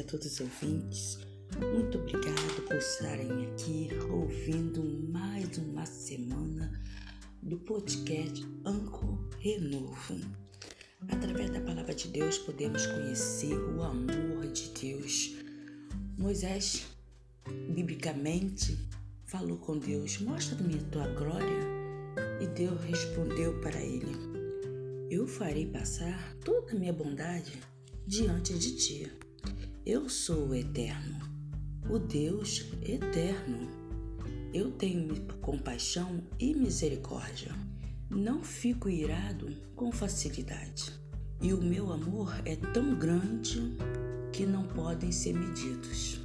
a todos os ouvintes. Muito obrigado por estarem aqui ouvindo mais uma semana do podcast Anco Renovo. Através da palavra de Deus podemos conhecer o amor de Deus. Moisés, biblicamente, falou com Deus: Mostra-me a tua glória. E Deus respondeu para ele: Eu farei passar toda a minha bondade diante de ti. Eu sou o eterno, o Deus eterno. Eu tenho compaixão e misericórdia. Não fico irado com facilidade. E o meu amor é tão grande que não podem ser medidos.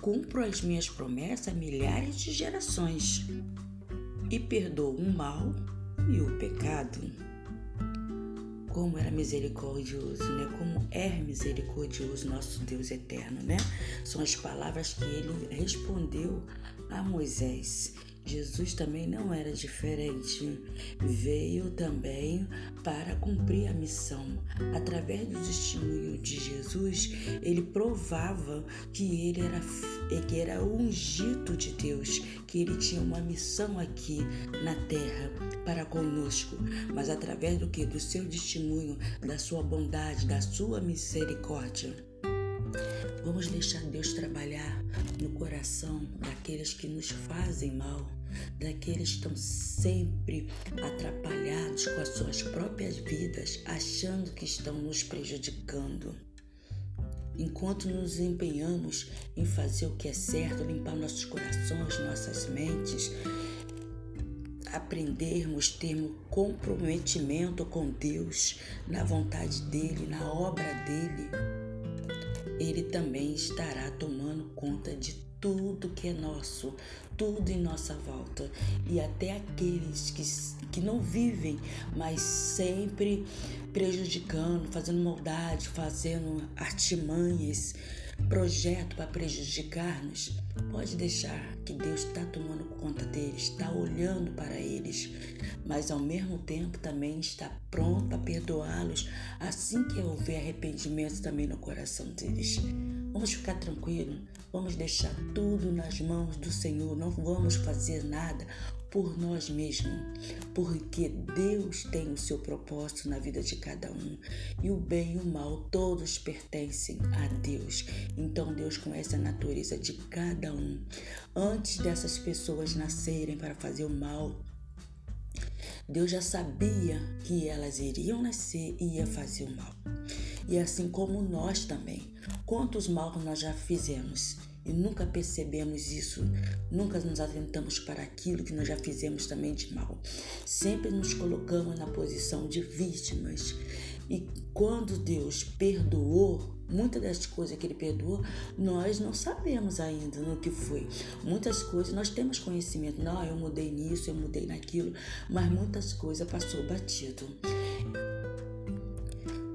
Cumpro as minhas promessas a milhares de gerações e perdoo o mal e o pecado como era misericordioso, né? Como é misericordioso nosso Deus eterno, né? São as palavras que ele respondeu a Moisés. Jesus também não era diferente. Veio também para cumprir a missão. Através do testemunho de Jesus, ele provava que ele era, que era ungido de Deus, que ele tinha uma missão aqui na terra para conosco. Mas através do que? Do seu testemunho, da sua bondade, da sua misericórdia. Vamos deixar Deus trabalhar no coração daqueles que nos fazem mal daqueles que estão sempre atrapalhados com as suas próprias vidas, achando que estão nos prejudicando. Enquanto nos empenhamos em fazer o que é certo, limpar nossos corações, nossas mentes, aprendermos, termos comprometimento com Deus, na vontade dEle, na obra dEle, Ele também estará tomando conta de tudo que é nosso, tudo em nossa volta. E até aqueles que, que não vivem, mas sempre prejudicando, fazendo maldade, fazendo artimanhas, projeto para prejudicar-nos, pode deixar que Deus está tomando conta deles, está olhando para eles, mas ao mesmo tempo também está pronto perdoá-los assim que houver arrependimento também no coração deles. Vamos ficar tranquilos, vamos deixar tudo nas mãos do Senhor, não vamos fazer nada por nós mesmos, porque Deus tem o seu propósito na vida de cada um e o bem e o mal todos pertencem a Deus. Então Deus conhece a natureza de cada um. Antes dessas pessoas nascerem para fazer o mal, Deus já sabia que elas iriam nascer e ia fazer o mal. E assim como nós também. Quantos mal nós já fizemos? e nunca percebemos isso, nunca nos atentamos para aquilo que nós já fizemos também de mal. Sempre nos colocamos na posição de vítimas. E quando Deus perdoou, muitas das coisas que Ele perdoou, nós não sabemos ainda no que foi. Muitas coisas nós temos conhecimento, não, eu mudei nisso, eu mudei naquilo, mas muitas coisas passou batido.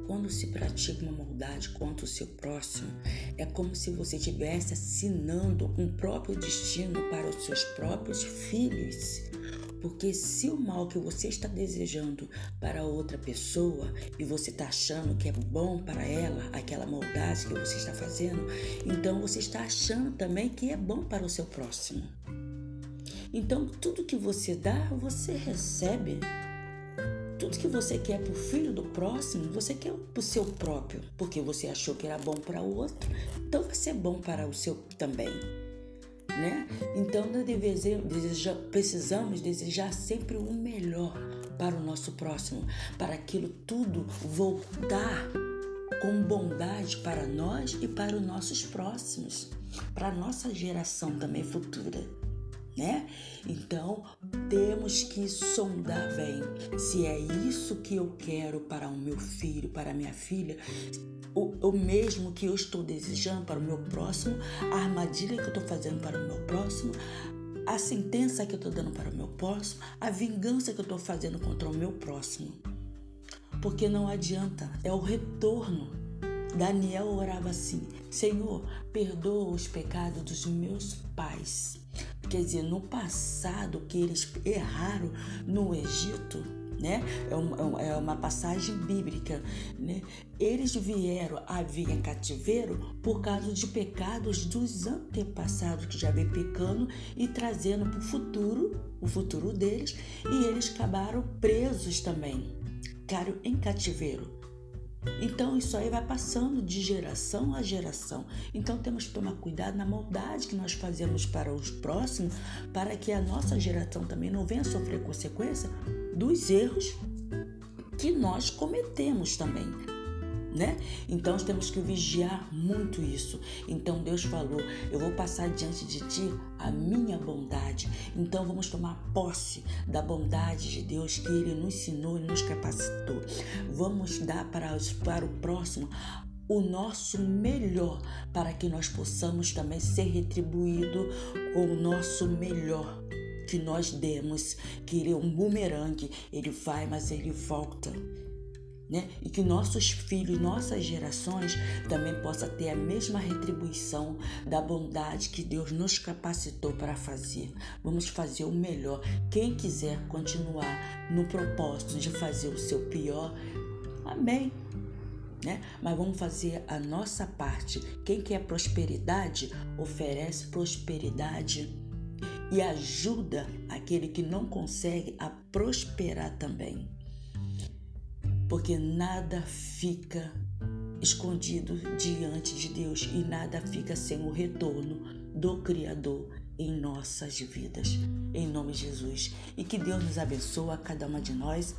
Quando se pratica uma maldade contra o seu próximo, é como se você estivesse assinando um próprio destino para os seus próprios filhos. Porque se o mal que você está desejando para outra pessoa e você está achando que é bom para ela, aquela maldade que você está fazendo, então você está achando também que é bom para o seu próximo. Então tudo que você dá, você recebe. Tudo que você quer para o filho do próximo, você quer para o seu próprio, porque você achou que era bom para o outro, então vai ser bom para o seu também. Né? Então nós deseja, precisamos desejar sempre o melhor para o nosso próximo, para aquilo tudo voltar com bondade para nós e para os nossos próximos, para a nossa geração também futura né? Então temos que sondar bem se é isso que eu quero para o meu filho, para a minha filha, o, o mesmo que eu estou desejando para o meu próximo, a armadilha que eu estou fazendo para o meu próximo, a sentença que eu estou dando para o meu próximo, a vingança que eu estou fazendo contra o meu próximo. Porque não adianta, é o retorno. Daniel orava assim: Senhor, perdoa os pecados dos meus pais Quer dizer, no passado que eles erraram no Egito, né? É uma, é uma passagem bíblica, né? Eles vieram a vir em cativeiro por causa de pecados dos antepassados que já vem pecando e trazendo para o futuro, o futuro deles, e eles acabaram presos também, ficaram em cativeiro. Então isso aí vai passando de geração a geração. Então temos que tomar cuidado na maldade que nós fazemos para os próximos, para que a nossa geração também não venha sofrer consequência dos erros que nós cometemos também. Né? Então temos que vigiar muito isso. Então Deus falou: Eu vou passar diante de ti a minha bondade. Então vamos tomar posse da bondade de Deus que Ele nos ensinou e nos capacitou. Vamos dar para, para o próximo o nosso melhor para que nós possamos também ser retribuído com o nosso melhor que nós demos, que ele é um bumerangue, ele vai, mas ele volta. Né? E que nossos filhos, nossas gerações também possam ter a mesma retribuição da bondade que Deus nos capacitou para fazer. Vamos fazer o melhor. Quem quiser continuar no propósito de fazer o seu pior, amém. Né? Mas vamos fazer a nossa parte. Quem quer prosperidade, oferece prosperidade e ajuda aquele que não consegue a prosperar também. Porque nada fica escondido diante de Deus e nada fica sem o retorno do Criador em nossas vidas. Em nome de Jesus. E que Deus nos abençoe a cada uma de nós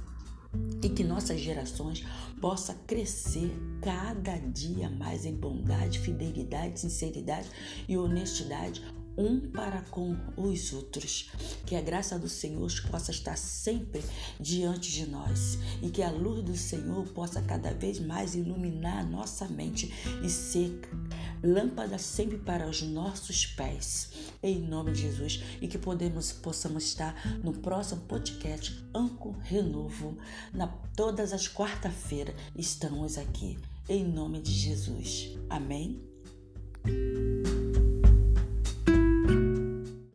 e que nossas gerações possa crescer cada dia mais em bondade, fidelidade, sinceridade e honestidade um para com os outros. Que a graça do Senhor possa estar sempre diante de nós e que a luz do Senhor possa cada vez mais iluminar a nossa mente e ser lâmpada sempre para os nossos pés. Em nome de Jesus e que podemos possamos estar no próximo podcast Anco Renovo na todas as quarta-feiras estamos aqui. Em nome de Jesus. Amém.